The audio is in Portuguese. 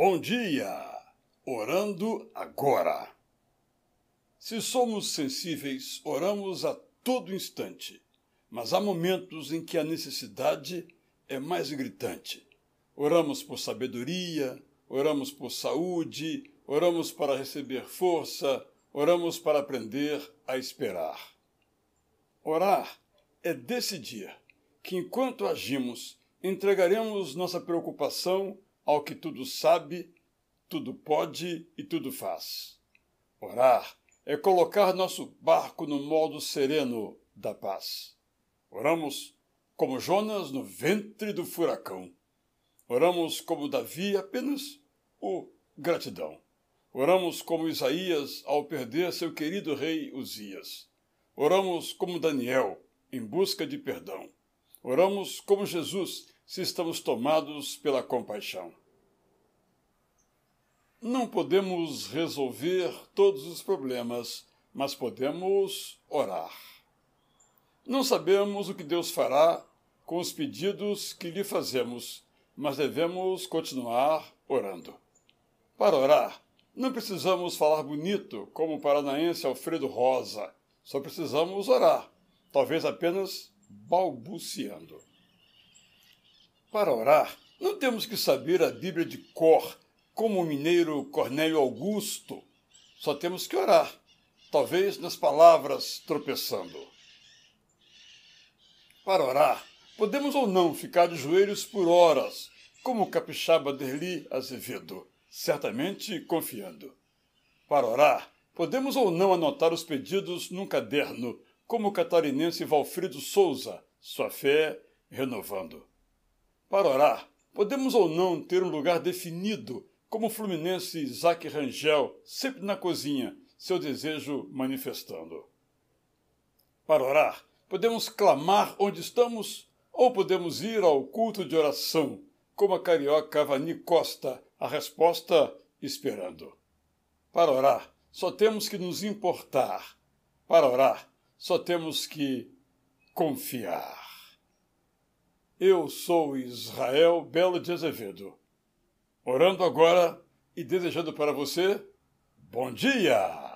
Bom dia! Orando agora. Se somos sensíveis, oramos a todo instante, mas há momentos em que a necessidade é mais gritante. Oramos por sabedoria, oramos por saúde, oramos para receber força, oramos para aprender a esperar. Orar é decidir que enquanto agimos, entregaremos nossa preocupação ao que tudo sabe, tudo pode e tudo faz. Orar é colocar nosso barco no modo sereno da paz. Oramos como Jonas no ventre do furacão. Oramos como Davi apenas o gratidão. Oramos como Isaías ao perder seu querido rei Uzias. Oramos como Daniel em busca de perdão. Oramos como Jesus se estamos tomados pela compaixão. Não podemos resolver todos os problemas, mas podemos orar. Não sabemos o que Deus fará com os pedidos que lhe fazemos, mas devemos continuar orando. Para orar, não precisamos falar bonito como o paranaense Alfredo Rosa, só precisamos orar, talvez apenas balbuciando. Para orar, não temos que saber a Bíblia de cor, como o mineiro Cornélio Augusto. Só temos que orar, talvez nas palavras tropeçando. Para orar, podemos ou não ficar de joelhos por horas, como o capixaba Derli Azevedo, certamente confiando. Para orar, podemos ou não anotar os pedidos num caderno, como o catarinense Valfrido Souza, sua fé renovando. Para orar, podemos ou não ter um lugar definido, como o fluminense Isaac Rangel, sempre na cozinha, seu desejo manifestando. Para orar, podemos clamar onde estamos ou podemos ir ao culto de oração, como a carioca Vani Costa, a resposta esperando. Para orar, só temos que nos importar. Para orar, só temos que confiar. Eu sou Israel Belo de Azevedo, orando agora e desejando para você bom dia!